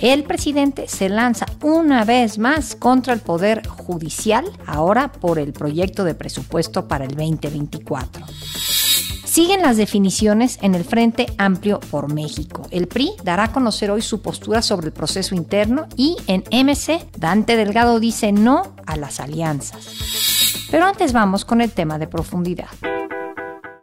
El presidente se lanza una vez más contra el Poder Judicial, ahora por el proyecto de presupuesto para el 2024. Siguen las definiciones en el Frente Amplio por México. El PRI dará a conocer hoy su postura sobre el proceso interno y en MC, Dante Delgado dice no a las alianzas. Pero antes vamos con el tema de profundidad.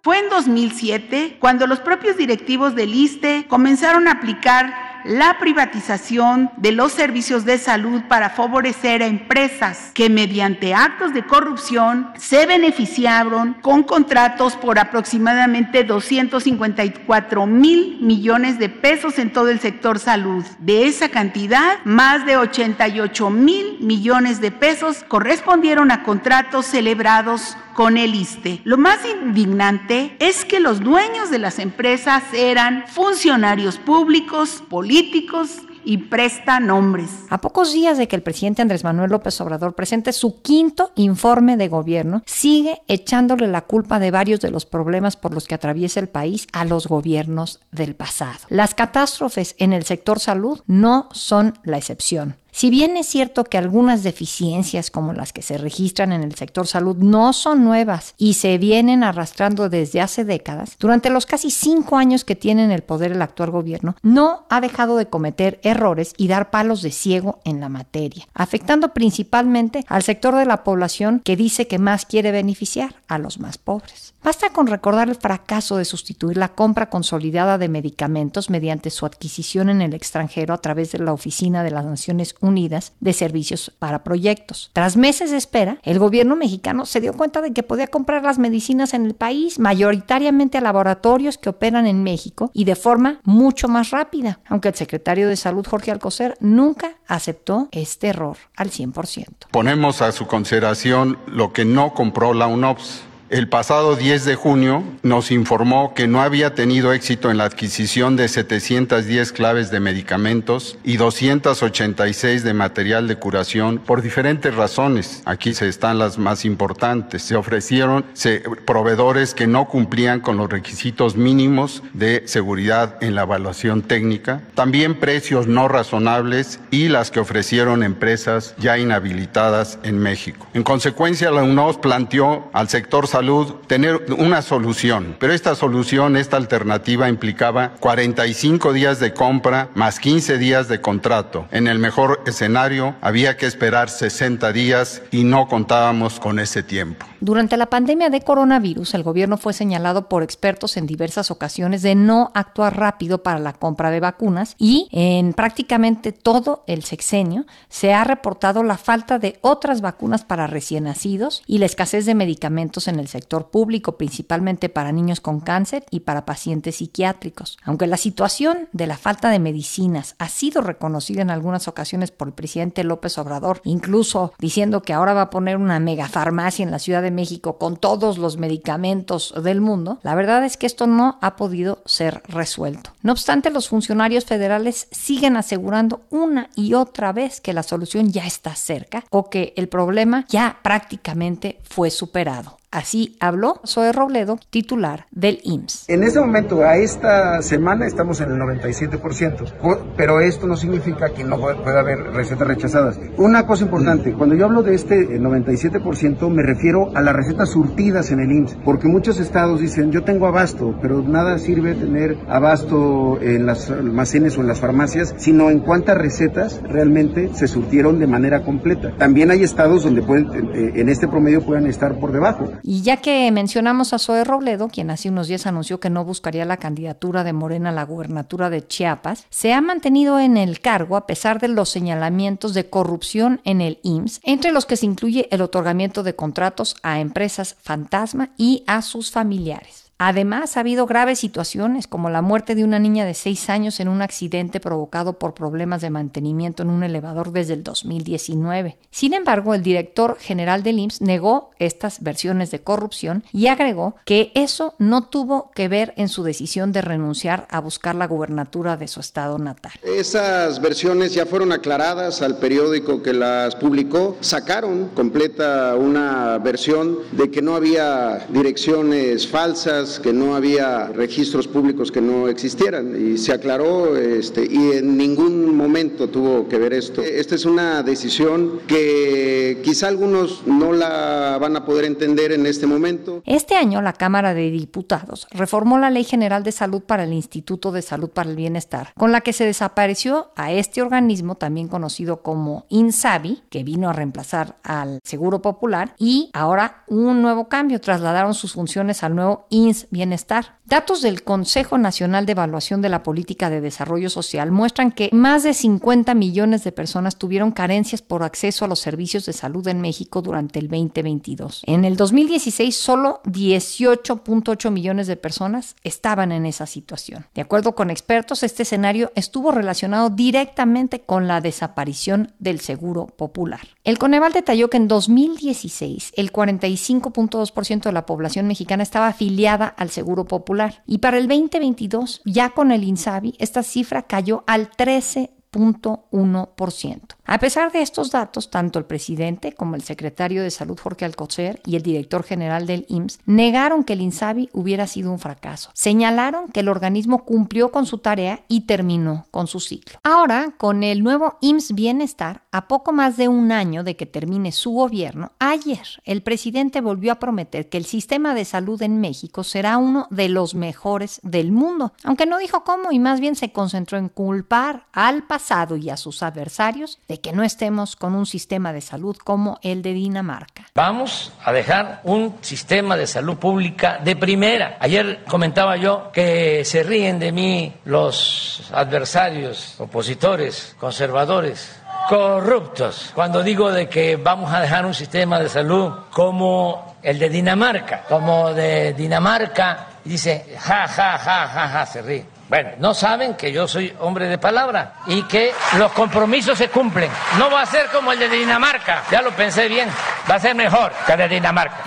Fue en 2007 cuando los propios directivos del ISTE comenzaron a aplicar la privatización de los servicios de salud para favorecer a empresas que mediante actos de corrupción se beneficiaron con contratos por aproximadamente 254 mil millones de pesos en todo el sector salud. De esa cantidad, más de 88 mil millones de pesos correspondieron a contratos celebrados con el ISTE. Lo más indignante es que los dueños de las empresas eran funcionarios públicos, políticos y presta nombres. A pocos días de que el presidente Andrés Manuel López Obrador presente su quinto informe de gobierno, sigue echándole la culpa de varios de los problemas por los que atraviesa el país a los gobiernos del pasado. Las catástrofes en el sector salud no son la excepción. Si bien es cierto que algunas deficiencias como las que se registran en el sector salud no son nuevas y se vienen arrastrando desde hace décadas, durante los casi cinco años que tiene en el poder el actual gobierno, no ha dejado de cometer errores y dar palos de ciego en la materia, afectando principalmente al sector de la población que dice que más quiere beneficiar a los más pobres. Basta con recordar el fracaso de sustituir la compra consolidada de medicamentos mediante su adquisición en el extranjero a través de la Oficina de las Naciones Unidas de Servicios para Proyectos. Tras meses de espera, el gobierno mexicano se dio cuenta de que podía comprar las medicinas en el país, mayoritariamente a laboratorios que operan en México y de forma mucho más rápida, aunque el secretario de Salud, Jorge Alcocer, nunca aceptó este error al 100%. Ponemos a su consideración lo que no compró la UNOPS el pasado 10 de junio nos informó que no había tenido éxito en la adquisición de 710 claves de medicamentos y 286 de material de curación por diferentes razones. Aquí se están las más importantes. Se ofrecieron proveedores que no cumplían con los requisitos mínimos de seguridad en la evaluación técnica, también precios no razonables y las que ofrecieron empresas ya inhabilitadas en México. En consecuencia, la UNOS planteó al sector salud tener una solución, pero esta solución, esta alternativa implicaba 45 días de compra más 15 días de contrato. En el mejor escenario había que esperar 60 días y no contábamos con ese tiempo. Durante la pandemia de coronavirus, el gobierno fue señalado por expertos en diversas ocasiones de no actuar rápido para la compra de vacunas y en prácticamente todo el sexenio se ha reportado la falta de otras vacunas para recién nacidos y la escasez de medicamentos en el sector público, principalmente para niños con cáncer y para pacientes psiquiátricos. Aunque la situación de la falta de medicinas ha sido reconocida en algunas ocasiones por el presidente López Obrador, incluso diciendo que ahora va a poner una megafarmacia en la Ciudad de México con todos los medicamentos del mundo, la verdad es que esto no ha podido ser resuelto. No obstante, los funcionarios federales siguen asegurando una y otra vez que la solución ya está cerca o que el problema ya prácticamente fue superado. Así habló Zoe Robledo, titular del IMSS. En este momento, a esta semana, estamos en el 97%, pero esto no significa que no pueda haber recetas rechazadas. Una cosa importante, cuando yo hablo de este 97%, me refiero a las recetas surtidas en el IMSS, porque muchos estados dicen, yo tengo abasto, pero nada sirve tener abasto en las almacenes o en las farmacias, sino en cuántas recetas realmente se surtieron de manera completa. También hay estados donde pueden, eh, en este promedio puedan estar por debajo. Y ya que mencionamos a Zoe Robledo, quien hace unos días anunció que no buscaría la candidatura de Morena a la gubernatura de Chiapas, se ha mantenido en el cargo a pesar de los señalamientos de corrupción en el IMSS, entre los que se incluye el otorgamiento de contratos a empresas fantasma y a sus familiares. Además, ha habido graves situaciones como la muerte de una niña de 6 años en un accidente provocado por problemas de mantenimiento en un elevador desde el 2019. Sin embargo, el director general del IMSS negó estas versiones de corrupción y agregó que eso no tuvo que ver en su decisión de renunciar a buscar la gubernatura de su estado natal. Esas versiones ya fueron aclaradas al periódico que las publicó, sacaron completa una versión de que no había direcciones falsas, que no había registros públicos que no existieran y se aclaró este, y en ningún momento tuvo que ver esto. Esta es una decisión que quizá algunos no la van a poder entender en este momento. Este año la Cámara de Diputados reformó la Ley General de Salud para el Instituto de Salud para el Bienestar, con la que se desapareció a este organismo también conocido como INSABI, que vino a reemplazar al Seguro Popular, y ahora un nuevo cambio, trasladaron sus funciones al nuevo Bienestar. Datos del Consejo Nacional de Evaluación de la Política de Desarrollo Social muestran que más de 50 millones de personas tuvieron carencias por acceso a los servicios de salud en México durante el 2022. En el 2016, solo 18.8 millones de personas estaban en esa situación. De acuerdo con expertos, este escenario estuvo relacionado directamente con la desaparición del Seguro Popular. El Coneval detalló que en 2016 el 45.2% de la población mexicana estaba afiliada al Seguro Popular y para el 2022, ya con el INSABI, esta cifra cayó al 13.1%. A pesar de estos datos, tanto el presidente como el secretario de Salud Jorge Alcocer y el director general del IMSS negaron que el INSABI hubiera sido un fracaso. Señalaron que el organismo cumplió con su tarea y terminó con su ciclo. Ahora, con el nuevo IMSS Bienestar, a poco más de un año de que termine su gobierno, ayer el presidente volvió a prometer que el sistema de salud en México será uno de los mejores del mundo, aunque no dijo cómo y más bien se concentró en culpar al pasado y a sus adversarios que no estemos con un sistema de salud como el de Dinamarca. Vamos a dejar un sistema de salud pública de primera. Ayer comentaba yo que se ríen de mí los adversarios, opositores, conservadores, corruptos, cuando digo de que vamos a dejar un sistema de salud como el de Dinamarca, como de Dinamarca, dice, ja, ja, ja, ja, ja, se ríe. Bueno, no saben que yo soy hombre de palabra y que los compromisos se cumplen. No va a ser como el de Dinamarca, ya lo pensé bien, va a ser mejor que el de Dinamarca.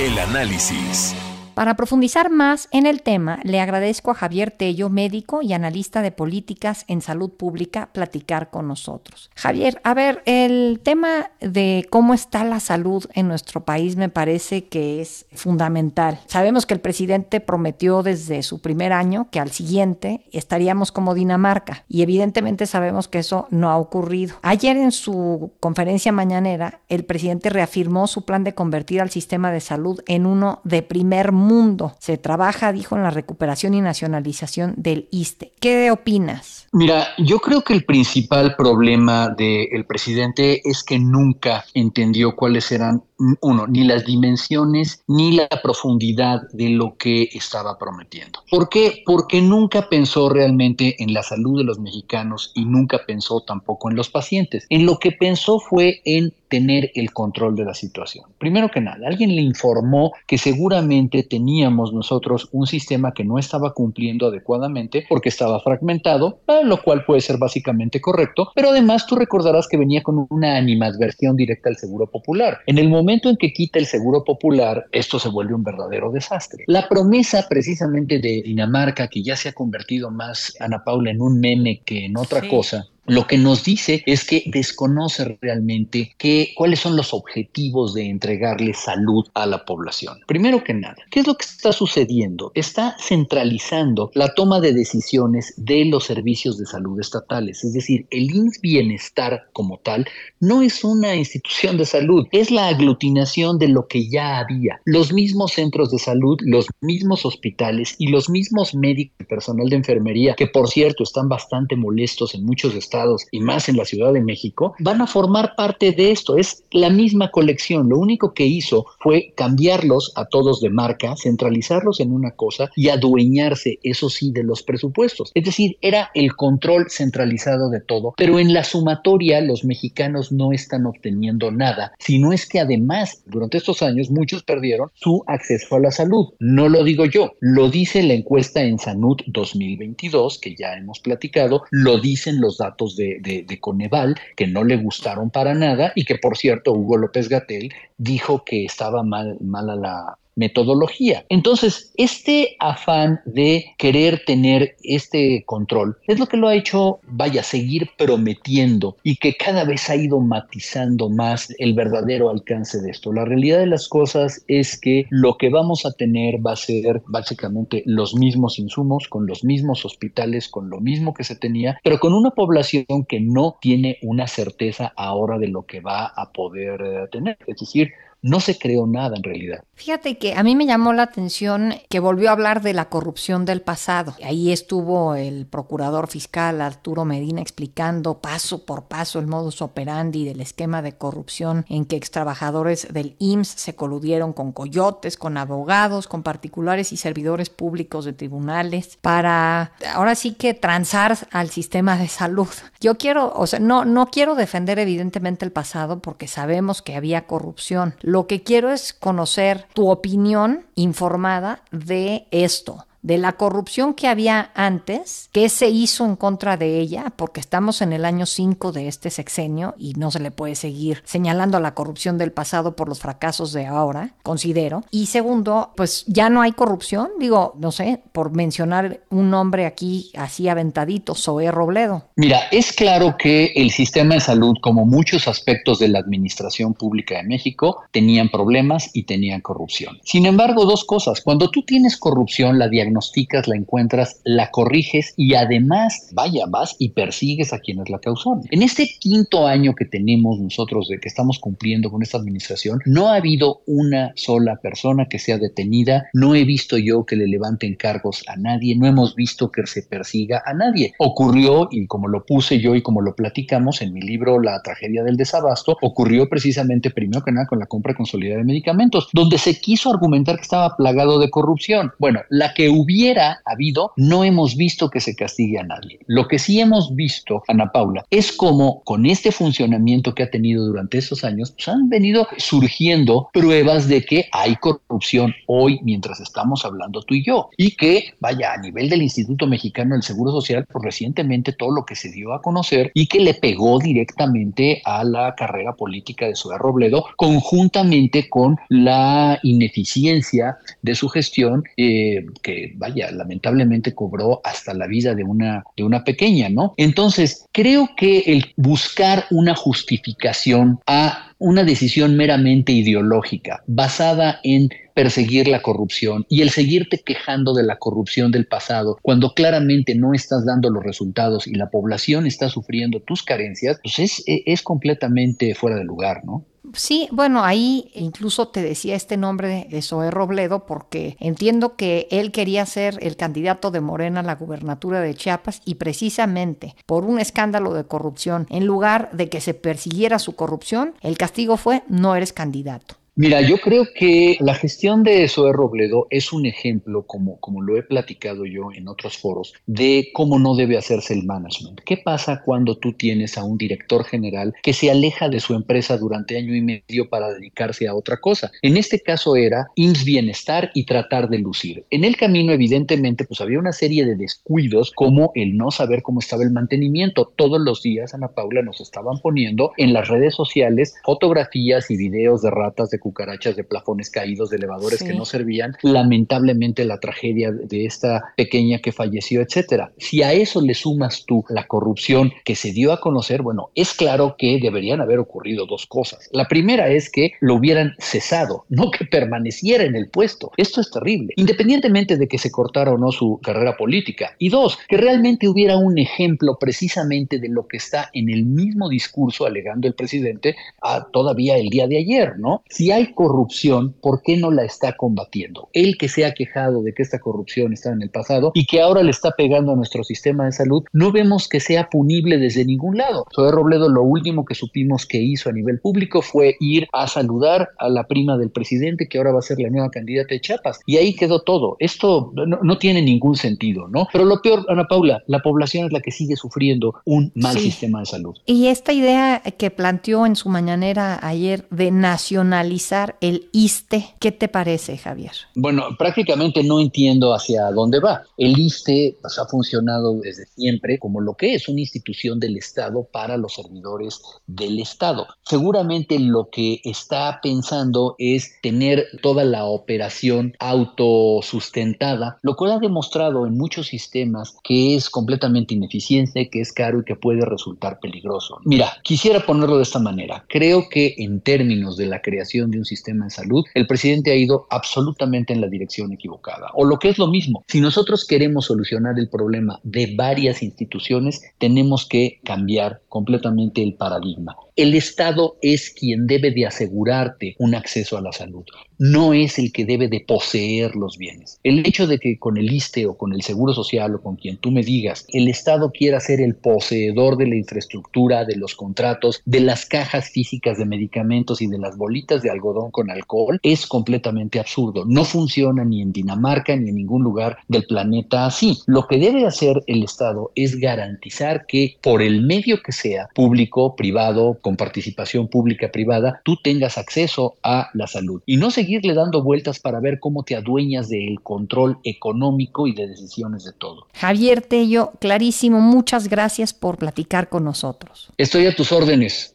El análisis. Para profundizar más en el tema, le agradezco a Javier Tello, médico y analista de políticas en salud pública, platicar con nosotros. Javier, a ver, el tema de cómo está la salud en nuestro país me parece que es fundamental. Sabemos que el presidente prometió desde su primer año que al siguiente estaríamos como Dinamarca y evidentemente sabemos que eso no ha ocurrido. Ayer en su conferencia mañanera, el presidente reafirmó su plan de convertir al sistema de salud en uno de primer mundo mundo. Se trabaja, dijo, en la recuperación y nacionalización del ISTE. ¿Qué opinas? Mira, yo creo que el principal problema del presidente es que nunca entendió cuáles eran uno, ni las dimensiones ni la profundidad de lo que estaba prometiendo. ¿Por qué? Porque nunca pensó realmente en la salud de los mexicanos y nunca pensó tampoco en los pacientes. En lo que pensó fue en tener el control de la situación. Primero que nada, alguien le informó que seguramente teníamos nosotros un sistema que no estaba cumpliendo adecuadamente porque estaba fragmentado, lo cual puede ser básicamente correcto, pero además tú recordarás que venía con una animadversión directa al Seguro Popular. En el momento momento en que quita el seguro popular, esto se vuelve un verdadero desastre. La promesa precisamente de Dinamarca, que ya se ha convertido más, Ana Paula, en un meme que en otra cosa, lo que nos dice es que desconoce realmente que, cuáles son los objetivos de entregarle salud a la población. Primero que nada, ¿qué es lo que está sucediendo? Está centralizando la toma de decisiones de los servicios de salud estatales. Es decir, el INS Bienestar como tal no es una institución de salud, es la aglutinación de lo que ya había. Los mismos centros de salud, los mismos hospitales y los mismos médicos y personal de enfermería, que por cierto están bastante molestos en muchos estados y más en la Ciudad de México, van a formar parte de esto. Es la misma colección. Lo único que hizo fue cambiarlos a todos de marca, centralizarlos en una cosa y adueñarse, eso sí, de los presupuestos. Es decir, era el control centralizado de todo, pero en la sumatoria los mexicanos no están obteniendo nada, sino es que además durante estos años muchos perdieron su acceso a la salud. No lo digo yo, lo dice la encuesta en Sanud 2022, que ya hemos platicado, lo dicen los datos de, de Coneval, que no le gustaron para nada y que por cierto Hugo López Gatel dijo que estaba mal, mala la, metodología. Entonces, este afán de querer tener este control es lo que lo ha hecho, vaya, seguir prometiendo y que cada vez ha ido matizando más el verdadero alcance de esto. La realidad de las cosas es que lo que vamos a tener va a ser básicamente los mismos insumos, con los mismos hospitales, con lo mismo que se tenía, pero con una población que no tiene una certeza ahora de lo que va a poder eh, tener. Es decir, no se creó nada en realidad. Fíjate que a mí me llamó la atención que volvió a hablar de la corrupción del pasado. Ahí estuvo el procurador fiscal Arturo Medina explicando paso por paso el modus operandi del esquema de corrupción en que extrabajadores del IMSS se coludieron con coyotes, con abogados, con particulares y servidores públicos de tribunales para ahora sí que transar al sistema de salud. Yo quiero, o sea, no, no quiero defender evidentemente el pasado porque sabemos que había corrupción lo que quiero es conocer tu opinión informada de esto de la corrupción que había antes, qué se hizo en contra de ella, porque estamos en el año 5 de este sexenio y no se le puede seguir señalando la corrupción del pasado por los fracasos de ahora, considero. Y segundo, pues ya no hay corrupción, digo, no sé, por mencionar un nombre aquí así aventadito, Zoé Robledo. Mira, es claro que el sistema de salud, como muchos aspectos de la administración pública de México, tenían problemas y tenían corrupción. Sin embargo, dos cosas, cuando tú tienes corrupción, la diagnosis la encuentras, la corriges y además, vaya, vas y persigues a quienes la causaron. En este quinto año que tenemos nosotros de que estamos cumpliendo con esta administración, no ha habido una sola persona que sea detenida, no he visto yo que le levanten cargos a nadie, no hemos visto que se persiga a nadie. Ocurrió, y como lo puse yo y como lo platicamos en mi libro La tragedia del desabasto, ocurrió precisamente primero que nada con la compra consolidada de medicamentos, donde se quiso argumentar que estaba plagado de corrupción. Bueno, la que hubiera habido, no hemos visto que se castigue a nadie. Lo que sí hemos visto, Ana Paula, es como con este funcionamiento que ha tenido durante estos años, pues han venido surgiendo pruebas de que hay corrupción hoy mientras estamos hablando tú y yo. Y que, vaya, a nivel del Instituto Mexicano del Seguro Social, pues recientemente todo lo que se dio a conocer y que le pegó directamente a la carrera política de Zoe Robledo, conjuntamente con la ineficiencia de su gestión, eh, que vaya, lamentablemente cobró hasta la vida de una, de una pequeña, ¿no? Entonces, creo que el buscar una justificación a una decisión meramente ideológica, basada en perseguir la corrupción y el seguirte quejando de la corrupción del pasado cuando claramente no estás dando los resultados y la población está sufriendo tus carencias, pues es, es completamente fuera de lugar, ¿no? Sí, bueno, ahí incluso te decía este nombre de Zoé Robledo porque entiendo que él quería ser el candidato de Morena a la gubernatura de Chiapas y precisamente por un escándalo de corrupción, en lugar de que se persiguiera su corrupción, el castigo fue no eres candidato. Mira, yo creo que la gestión de Zoe Robledo es un ejemplo, como, como lo he platicado yo en otros foros, de cómo no debe hacerse el management. ¿Qué pasa cuando tú tienes a un director general que se aleja de su empresa durante año y medio para dedicarse a otra cosa? En este caso era IMSS Bienestar y tratar de lucir. En el camino, evidentemente, pues había una serie de descuidos como el no saber cómo estaba el mantenimiento. Todos los días, Ana Paula, nos estaban poniendo en las redes sociales fotografías y videos de ratas de cucarachas, de plafones caídos, de elevadores que no servían, lamentablemente la tragedia de esta pequeña que falleció, etcétera. Si a eso le sumas tú la corrupción que se dio a conocer, bueno, es claro que deberían haber ocurrido dos cosas. La primera es que lo hubieran cesado, no que permaneciera en el puesto. Esto es terrible, independientemente de que se cortara o no su carrera política. Y dos, que realmente hubiera un ejemplo precisamente de lo que está en el mismo discurso alegando el presidente a todavía el día de ayer, ¿no? Si hay corrupción, ¿por qué no la está combatiendo? Él que se ha quejado de que esta corrupción está en el pasado y que ahora le está pegando a nuestro sistema de salud, no vemos que sea punible desde ningún lado. Zoe Robledo lo último que supimos que hizo a nivel público fue ir a saludar a la prima del presidente que ahora va a ser la nueva candidata de Chiapas y ahí quedó todo. Esto no, tiene ningún sentido, ¿no? Pero lo peor, Ana Paula, la población es la que sigue sufriendo un mal sistema de salud. Y esta idea que planteó en su mañanera ayer de nacionalizar el ISTE, ¿qué te parece, Javier? Bueno, prácticamente no entiendo hacia dónde va. El ISTE pues, ha funcionado desde siempre como lo que es una institución del Estado para los servidores del Estado. Seguramente lo que está pensando es tener toda la operación autosustentada, lo cual ha demostrado en muchos sistemas que es completamente ineficiente, que es caro y que puede resultar peligroso. Mira, quisiera ponerlo de esta manera. Creo que en términos de la creación de un sistema de salud, el presidente ha ido absolutamente en la dirección equivocada. O lo que es lo mismo, si nosotros queremos solucionar el problema de varias instituciones, tenemos que cambiar completamente el paradigma. El Estado es quien debe de asegurarte un acceso a la salud, no es el que debe de poseer los bienes. El hecho de que con el ISTE o con el Seguro Social o con quien tú me digas, el Estado quiera ser el poseedor de la infraestructura, de los contratos, de las cajas físicas de medicamentos y de las bolitas de algodón con alcohol, es completamente absurdo. No funciona ni en Dinamarca ni en ningún lugar del planeta así. Lo que debe hacer el Estado es garantizar que por el medio que sea, público, privado, con participación pública privada, tú tengas acceso a la salud y no seguirle dando vueltas para ver cómo te adueñas del control económico y de decisiones de todo. Javier Tello, clarísimo, muchas gracias por platicar con nosotros. Estoy a tus órdenes.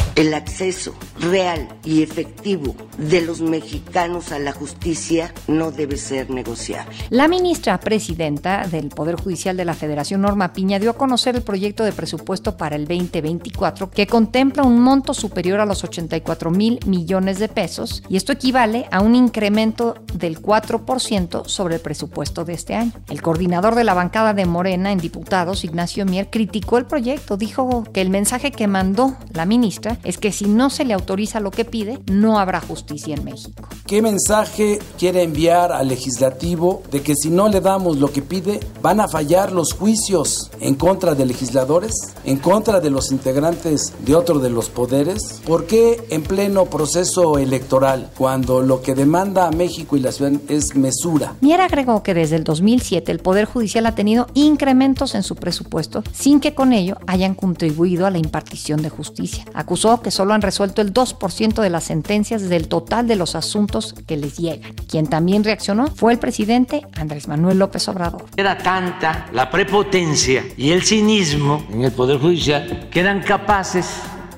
el acceso real y efectivo de los mexicanos a la justicia no debe ser negociable. La ministra presidenta del Poder Judicial de la Federación, Norma Piña, dio a conocer el proyecto de presupuesto para el 2024 que contempla un monto superior a los 84 mil millones de pesos y esto equivale a un incremento del 4% sobre el presupuesto de este año. El coordinador de la bancada de Morena en diputados, Ignacio Mier, criticó el proyecto, dijo que el mensaje que mandó la ministra es que si no se le autoriza lo que pide, no habrá justicia en México. ¿Qué mensaje quiere enviar al legislativo de que si no le damos lo que pide, van a fallar los juicios en contra de legisladores, en contra de los integrantes de otro de los poderes? ¿Por qué en pleno proceso electoral, cuando lo que demanda a México y la ciudad es mesura? Mier agregó que desde el 2007 el Poder Judicial ha tenido incrementos en su presupuesto sin que con ello hayan contribuido a la impartición de justicia. Acusó que solo han resuelto el 2% de las sentencias del total de los asuntos que les llegan. Quien también reaccionó fue el presidente Andrés Manuel López Obrador. Era tanta la prepotencia y el cinismo en el Poder Judicial que eran capaces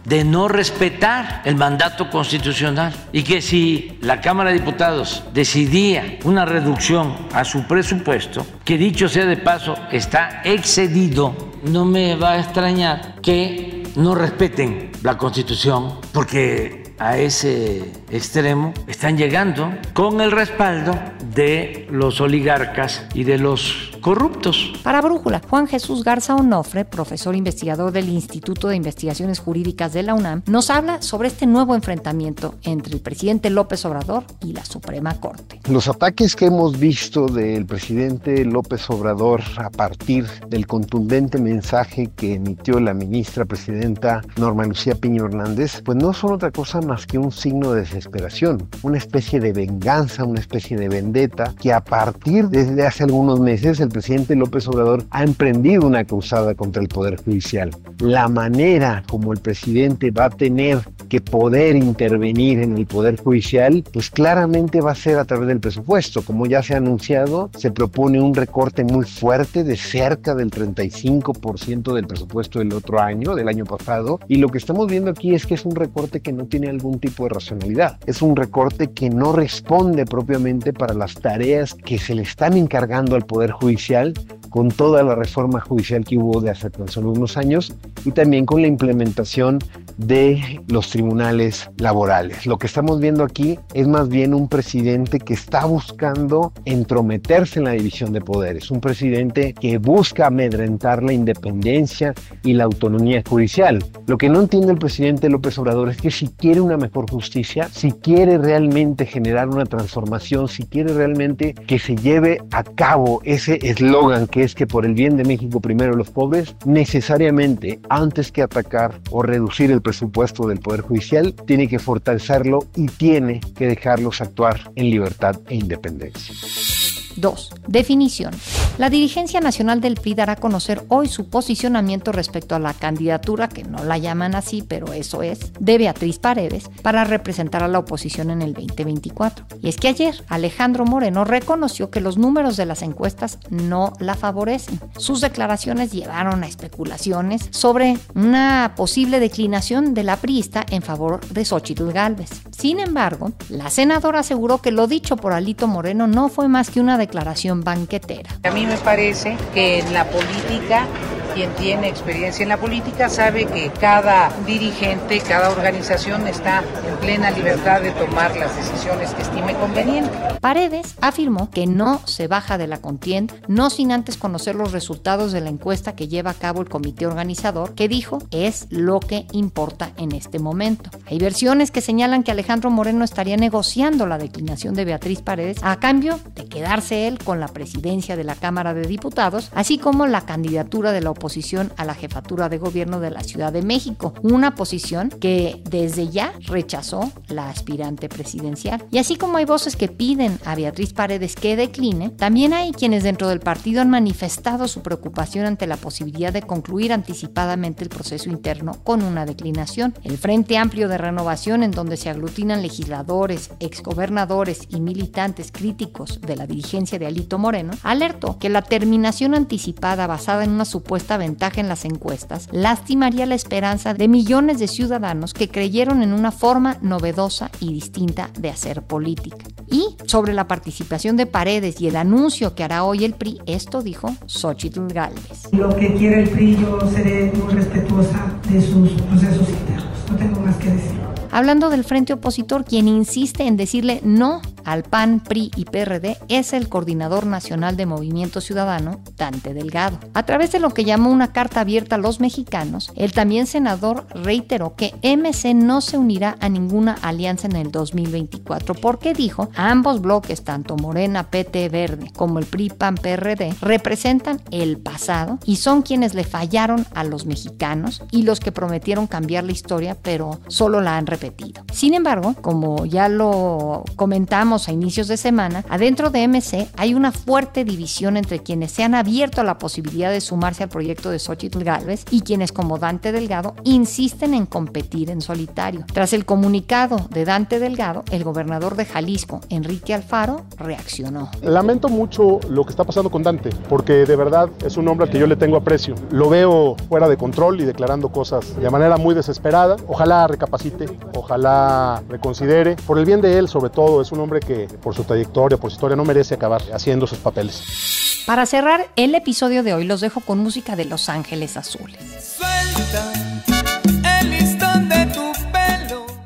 de no respetar el mandato constitucional y que si la Cámara de Diputados decidía una reducción a su presupuesto, que dicho sea de paso está excedido, no me va a extrañar que no respeten la Constitución, porque a ese extremo están llegando con el respaldo de los oligarcas y de los corruptos. Para Brújula, Juan Jesús Garza Onofre, profesor investigador del Instituto de Investigaciones Jurídicas de la UNAM, nos habla sobre este nuevo enfrentamiento entre el presidente López Obrador y la Suprema Corte. Los ataques que hemos visto del presidente López Obrador a partir del contundente mensaje que emitió la ministra presidenta Norma Lucía Piño Hernández, pues no son otra cosa más que un signo de desesperación, una especie de venganza, una especie de vendetta que a partir desde hace algunos meses el presidente López Obrador ha emprendido una cruzada contra el Poder Judicial. La manera como el presidente va a tener que poder intervenir en el Poder Judicial, pues claramente va a ser a través del presupuesto. Como ya se ha anunciado, se propone un recorte muy fuerte de cerca del 35% del presupuesto del otro año, del año pasado, y lo que estamos viendo aquí es que es un recorte que no tiene algún tipo de racionalidad. Es un recorte que no responde propiamente para las tareas que se le están encargando al Poder Judicial con toda la reforma judicial que hubo de hace tan solo unos años y también con la implementación de los tribunales laborales. Lo que estamos viendo aquí es más bien un presidente que está buscando entrometerse en la división de poderes, un presidente que busca amedrentar la independencia y la autonomía judicial. Lo que no entiende el presidente López Obrador es que si quiere una mejor justicia, si quiere realmente generar una transformación, si quiere realmente que se lleve a cabo ese eslogan que es que por el bien de México primero los pobres, necesariamente antes que atacar o reducir el presupuesto del Poder Judicial, tiene que fortalecerlo y tiene que dejarlos actuar en libertad e independencia. 2. Definición. La dirigencia nacional del PRI dará a conocer hoy su posicionamiento respecto a la candidatura, que no la llaman así, pero eso es, de Beatriz Paredes para representar a la oposición en el 2024. Y es que ayer Alejandro Moreno reconoció que los números de las encuestas no la favorecen. Sus declaraciones llevaron a especulaciones sobre una posible declinación de la priista en favor de Xochitl Gálvez. Sin embargo, la senadora aseguró que lo dicho por Alito Moreno no fue más que una declaración banquetera. A mí me parece que en la política quien tiene experiencia en la política sabe que cada dirigente, cada organización está en plena libertad de tomar las decisiones que estime conveniente. Paredes afirmó que no se baja de la contienda, no sin antes conocer los resultados de la encuesta que lleva a cabo el comité organizador, que dijo es lo que importa en este momento. Hay versiones que señalan que Alejandro Moreno estaría negociando la declinación de Beatriz Paredes a cambio de quedarse él con la presidencia de la Cámara de Diputados, así como la candidatura de la oposición posición a la jefatura de gobierno de la Ciudad de México, una posición que desde ya rechazó la aspirante presidencial. Y así como hay voces que piden a Beatriz Paredes que decline, también hay quienes dentro del partido han manifestado su preocupación ante la posibilidad de concluir anticipadamente el proceso interno con una declinación. El Frente Amplio de Renovación, en donde se aglutinan legisladores, exgobernadores y militantes críticos de la dirigencia de Alito Moreno, alertó que la terminación anticipada basada en una supuesta ventaja en las encuestas lastimaría la esperanza de millones de ciudadanos que creyeron en una forma novedosa y distinta de hacer política. Y sobre la participación de Paredes y el anuncio que hará hoy el PRI, esto dijo Xochitl Gálvez. Lo que quiere el PRI, yo seré muy respetuosa de sus procesos internos. No tengo más que decir. Hablando del frente opositor, quien insiste en decirle no al PAN, PRI y PRD es el coordinador nacional de Movimiento Ciudadano, Dante Delgado. A través de lo que llamó una carta abierta a los mexicanos, el también senador reiteró que MC no se unirá a ninguna alianza en el 2024 porque dijo, ambos bloques, tanto Morena, PT, Verde, como el PRI, PAN, PRD, representan el pasado y son quienes le fallaron a los mexicanos y los que prometieron cambiar la historia, pero solo la han repetido. Sin embargo, como ya lo comentamos, a inicios de semana, adentro de MC hay una fuerte división entre quienes se han abierto a la posibilidad de sumarse al proyecto de Xochitl Galvez y quienes como Dante Delgado insisten en competir en solitario. Tras el comunicado de Dante Delgado, el gobernador de Jalisco, Enrique Alfaro, reaccionó. Lamento mucho lo que está pasando con Dante, porque de verdad es un hombre al que yo le tengo aprecio. Lo veo fuera de control y declarando cosas de manera muy desesperada. Ojalá recapacite, ojalá reconsidere. Por el bien de él, sobre todo, es un hombre que por su trayectoria, por su historia, no merece acabar haciendo sus papeles. Para cerrar el episodio de hoy los dejo con música de Los Ángeles Azules.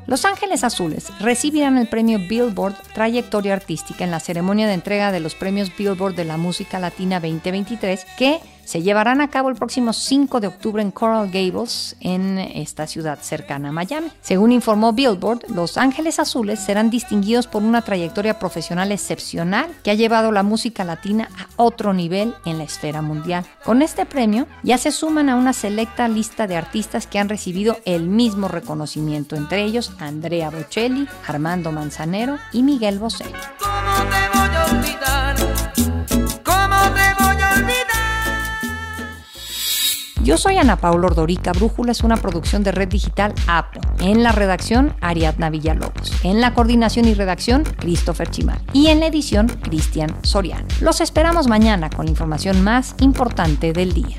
Los Ángeles Azules recibirán el premio Billboard Trayectoria Artística en la ceremonia de entrega de los premios Billboard de la Música Latina 2023 que se llevarán a cabo el próximo 5 de octubre en Coral Gables, en esta ciudad cercana a Miami. Según informó Billboard, Los Ángeles Azules serán distinguidos por una trayectoria profesional excepcional que ha llevado la música latina a otro nivel en la esfera mundial. Con este premio ya se suman a una selecta lista de artistas que han recibido el mismo reconocimiento, entre ellos Andrea Bocelli, Armando Manzanero y Miguel Bosé. Yo soy Ana Paula Ordorica. Brújula es una producción de Red Digital APO. En la redacción, Ariadna Villalobos. En la coordinación y redacción, Christopher Chimal. Y en la edición, Cristian Soriano. Los esperamos mañana con la información más importante del día.